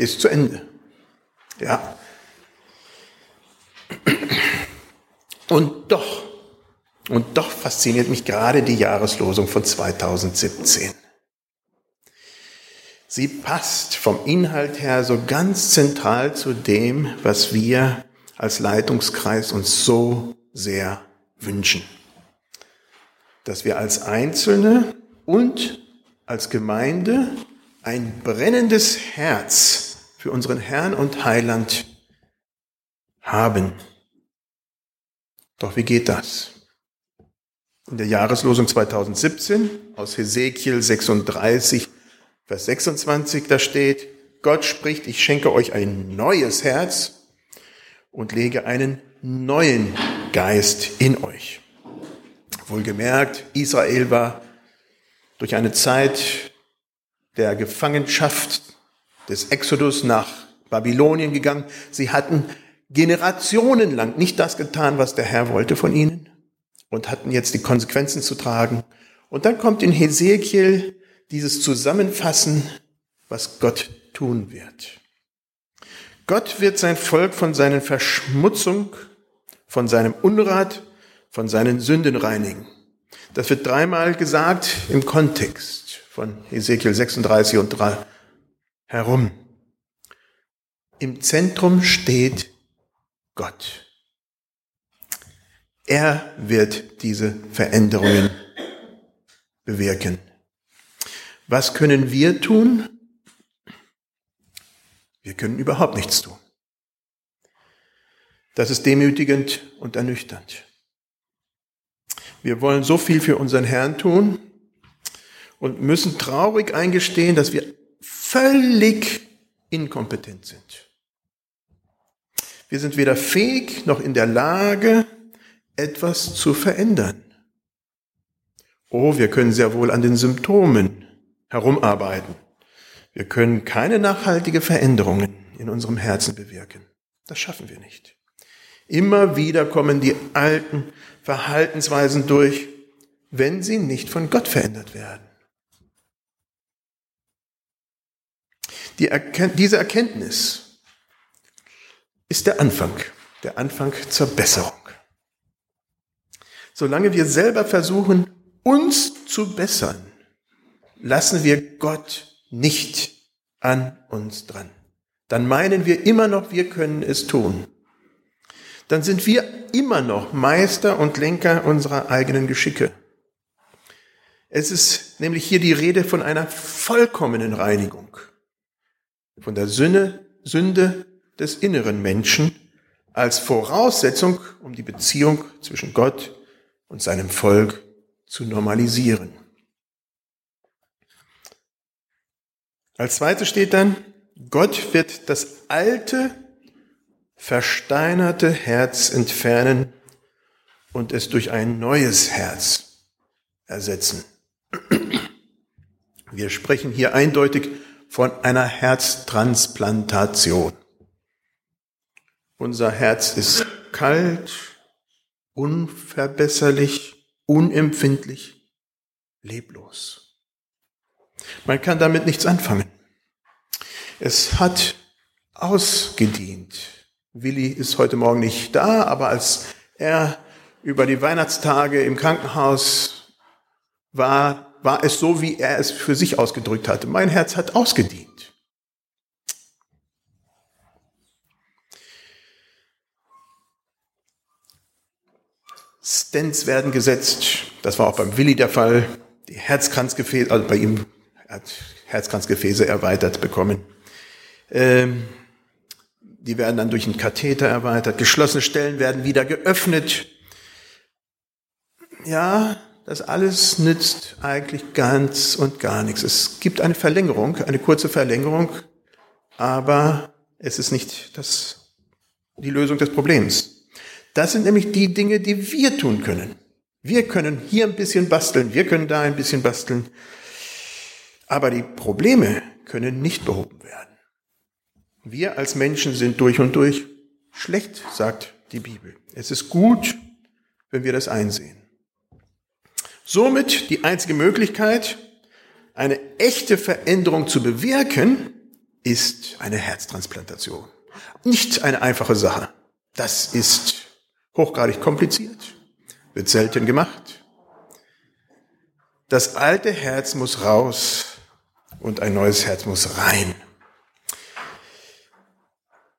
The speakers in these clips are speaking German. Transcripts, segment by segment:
ist zu Ende. Ja. Und doch, und doch fasziniert mich gerade die Jahreslosung von 2017. Sie passt vom Inhalt her so ganz zentral zu dem, was wir als Leitungskreis uns so sehr wünschen. Dass wir als Einzelne und als Gemeinde ein brennendes Herz für unseren Herrn und Heiland haben. Doch wie geht das? In der Jahreslosung 2017 aus Hesekiel 36 Vers 26, da steht, Gott spricht, ich schenke euch ein neues Herz und lege einen neuen Geist in euch. Wohlgemerkt, Israel war durch eine Zeit der Gefangenschaft des Exodus nach Babylonien gegangen. Sie hatten generationenlang nicht das getan, was der Herr wollte von ihnen und hatten jetzt die Konsequenzen zu tragen. Und dann kommt in Hesekiel dieses Zusammenfassen, was Gott tun wird. Gott wird sein Volk von seinen Verschmutzung, von seinem Unrat, von seinen Sünden reinigen. Das wird dreimal gesagt im Kontext von Ezekiel 36 und 3 herum. Im Zentrum steht Gott. Er wird diese Veränderungen bewirken. Was können wir tun? Wir können überhaupt nichts tun. Das ist demütigend und ernüchternd. Wir wollen so viel für unseren Herrn tun und müssen traurig eingestehen, dass wir völlig inkompetent sind. Wir sind weder fähig noch in der Lage, etwas zu verändern. Oh, wir können sehr wohl an den Symptomen herumarbeiten. Wir können keine nachhaltige Veränderungen in unserem Herzen bewirken. Das schaffen wir nicht. Immer wieder kommen die alten Verhaltensweisen durch, wenn sie nicht von Gott verändert werden. Die Erken diese Erkenntnis ist der Anfang, der Anfang zur Besserung. Solange wir selber versuchen, uns zu bessern, lassen wir Gott nicht an uns dran. Dann meinen wir immer noch, wir können es tun. Dann sind wir immer noch Meister und Lenker unserer eigenen Geschicke. Es ist nämlich hier die Rede von einer vollkommenen Reinigung, von der Sünde, Sünde des inneren Menschen als Voraussetzung, um die Beziehung zwischen Gott und seinem Volk zu normalisieren. Als zweites steht dann, Gott wird das alte, versteinerte Herz entfernen und es durch ein neues Herz ersetzen. Wir sprechen hier eindeutig von einer Herztransplantation. Unser Herz ist kalt, unverbesserlich, unempfindlich, leblos. Man kann damit nichts anfangen. Es hat ausgedient. Willi ist heute Morgen nicht da, aber als er über die Weihnachtstage im Krankenhaus war, war es so, wie er es für sich ausgedrückt hatte. Mein Herz hat ausgedient. Stents werden gesetzt. Das war auch beim Willi der Fall. Die Herzkranzgefäße, also bei ihm hat Herzkranzgefäße erweitert bekommen. Ähm, die werden dann durch einen Katheter erweitert. Geschlossene Stellen werden wieder geöffnet. Ja, das alles nützt eigentlich ganz und gar nichts. Es gibt eine Verlängerung, eine kurze Verlängerung, aber es ist nicht das, die Lösung des Problems. Das sind nämlich die Dinge, die wir tun können. Wir können hier ein bisschen basteln, wir können da ein bisschen basteln. Aber die Probleme können nicht behoben werden. Wir als Menschen sind durch und durch schlecht, sagt die Bibel. Es ist gut, wenn wir das einsehen. Somit die einzige Möglichkeit, eine echte Veränderung zu bewirken, ist eine Herztransplantation. Nicht eine einfache Sache. Das ist hochgradig kompliziert, wird selten gemacht. Das alte Herz muss raus und ein neues Herz muss rein.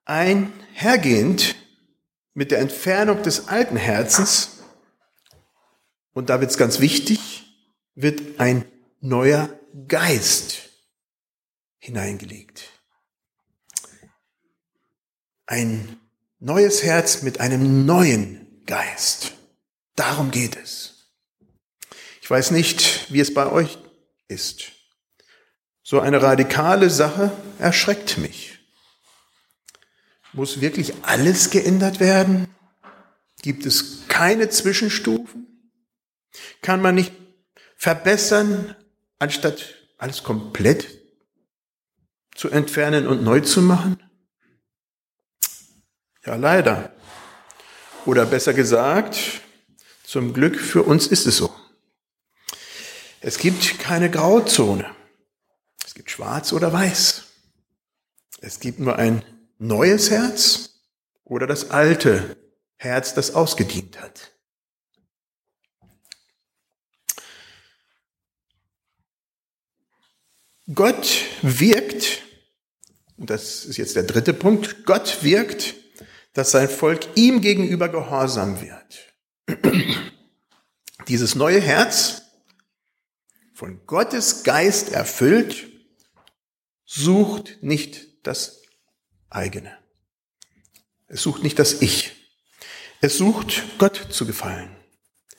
Einhergehend mit der Entfernung des alten Herzens, und da wird es ganz wichtig, wird ein neuer Geist hineingelegt. Ein neues Herz mit einem neuen Geist. Darum geht es. Ich weiß nicht, wie es bei euch ist. So eine radikale Sache erschreckt mich. Muss wirklich alles geändert werden? Gibt es keine Zwischenstufen? Kann man nicht verbessern, anstatt alles komplett zu entfernen und neu zu machen? Ja, leider. Oder besser gesagt, zum Glück für uns ist es so. Es gibt keine Grauzone. Es gibt schwarz oder weiß. Es gibt nur ein neues Herz oder das alte Herz, das ausgedient hat. Gott wirkt, und das ist jetzt der dritte Punkt, Gott wirkt, dass sein Volk ihm gegenüber gehorsam wird. Dieses neue Herz, von Gottes Geist erfüllt, sucht nicht das eigene. Es sucht nicht das Ich. Es sucht Gott zu gefallen.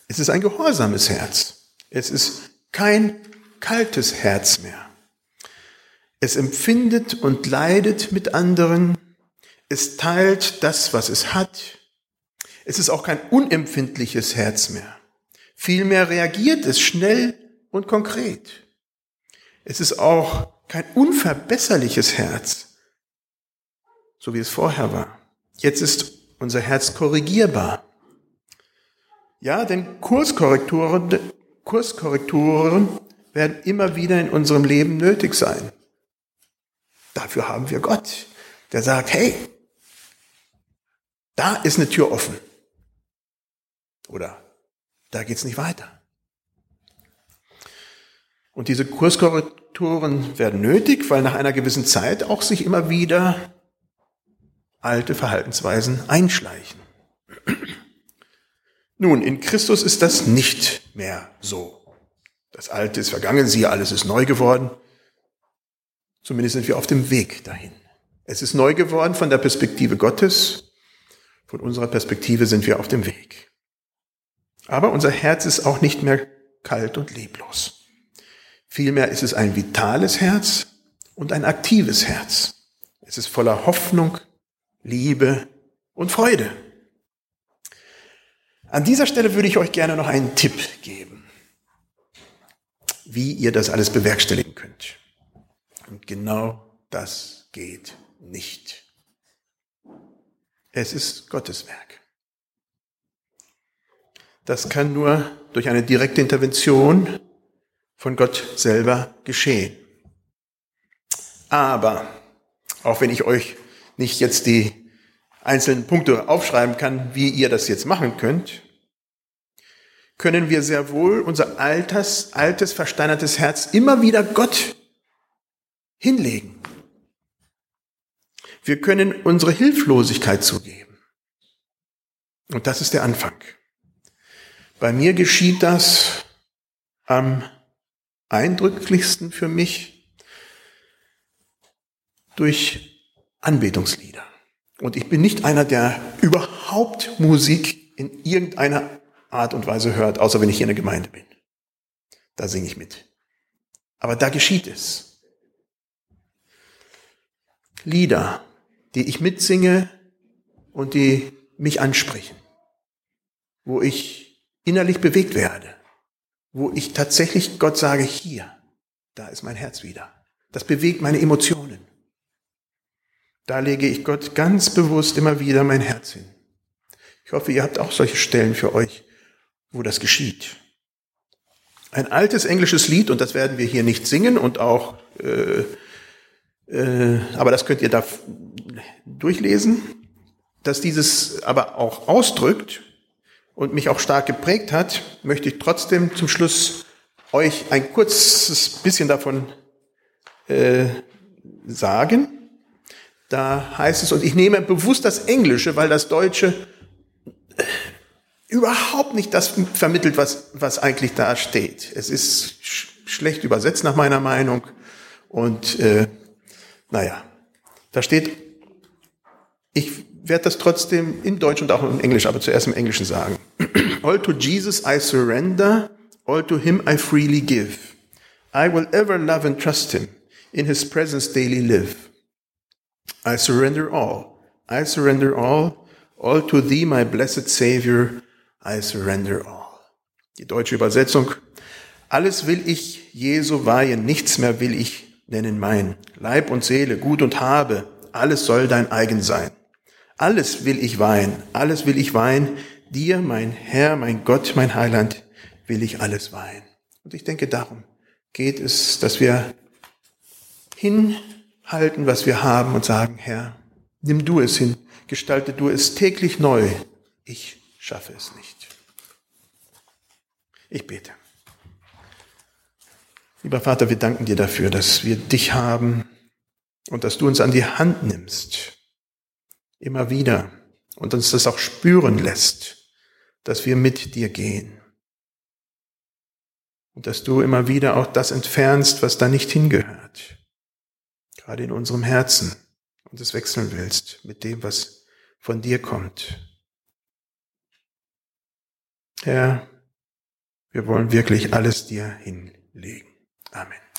Es ist ein gehorsames Herz. Es ist kein kaltes Herz mehr. Es empfindet und leidet mit anderen. Es teilt das, was es hat. Es ist auch kein unempfindliches Herz mehr. Vielmehr reagiert es schnell und konkret. Es ist auch kein unverbesserliches Herz, so wie es vorher war. Jetzt ist unser Herz korrigierbar. Ja, denn Kurskorrekturen, Kurskorrekturen werden immer wieder in unserem Leben nötig sein. Dafür haben wir Gott, der sagt, hey, da ist eine Tür offen. Oder da geht's nicht weiter. Und diese Kurskorrekturen werden nötig, weil nach einer gewissen Zeit auch sich immer wieder alte Verhaltensweisen einschleichen. Nun, in Christus ist das nicht mehr so. Das Alte ist vergangen, siehe, alles ist neu geworden. Zumindest sind wir auf dem Weg dahin. Es ist neu geworden von der Perspektive Gottes. Von unserer Perspektive sind wir auf dem Weg. Aber unser Herz ist auch nicht mehr kalt und leblos. Vielmehr ist es ein vitales Herz und ein aktives Herz. Es ist voller Hoffnung, Liebe und Freude. An dieser Stelle würde ich euch gerne noch einen Tipp geben, wie ihr das alles bewerkstelligen könnt. Und genau das geht nicht. Es ist Gottes Werk. Das kann nur durch eine direkte Intervention von Gott selber geschehen. Aber, auch wenn ich euch nicht jetzt die einzelnen Punkte aufschreiben kann, wie ihr das jetzt machen könnt, können wir sehr wohl unser altes, altes, versteinertes Herz immer wieder Gott hinlegen. Wir können unsere Hilflosigkeit zugeben. Und das ist der Anfang. Bei mir geschieht das am eindrücklichsten für mich durch Anbetungslieder. Und ich bin nicht einer, der überhaupt Musik in irgendeiner Art und Weise hört, außer wenn ich hier in der Gemeinde bin. Da singe ich mit. Aber da geschieht es. Lieder, die ich mitsinge und die mich ansprechen, wo ich innerlich bewegt werde wo ich tatsächlich Gott sage, hier, da ist mein Herz wieder. Das bewegt meine Emotionen. Da lege ich Gott ganz bewusst immer wieder mein Herz hin. Ich hoffe, ihr habt auch solche Stellen für euch, wo das geschieht. Ein altes englisches Lied, und das werden wir hier nicht singen und auch äh, äh, aber das könnt ihr da durchlesen, dass dieses aber auch ausdrückt und mich auch stark geprägt hat, möchte ich trotzdem zum Schluss euch ein kurzes bisschen davon äh, sagen. Da heißt es, und ich nehme bewusst das Englische, weil das Deutsche äh, überhaupt nicht das vermittelt, was, was eigentlich da steht. Es ist sch schlecht übersetzt nach meiner Meinung. Und äh, naja, da steht, ich werde das trotzdem in Deutsch und auch in Englisch, aber zuerst im Englischen sagen. All to Jesus I surrender, all to him I freely give. I will ever love and trust him, in his presence daily live. I surrender all, I surrender all, all to thee, my blessed Savior, I surrender all. Die deutsche Übersetzung. Alles will ich Jesu weihen, nichts mehr will ich nennen mein. Leib und Seele, Gut und Habe, alles soll dein eigen sein. Alles will ich weihen, alles will ich weihen. Dir, mein Herr, mein Gott, mein Heiland, will ich alles weihen. Und ich denke, darum geht es, dass wir hinhalten, was wir haben und sagen, Herr, nimm du es hin, gestalte du es täglich neu. Ich schaffe es nicht. Ich bete. Lieber Vater, wir danken dir dafür, dass wir dich haben und dass du uns an die Hand nimmst immer wieder und uns das auch spüren lässt, dass wir mit dir gehen. Und dass du immer wieder auch das entfernst, was da nicht hingehört, gerade in unserem Herzen, und es wechseln willst mit dem, was von dir kommt. Herr, wir wollen wirklich alles dir hinlegen. Amén.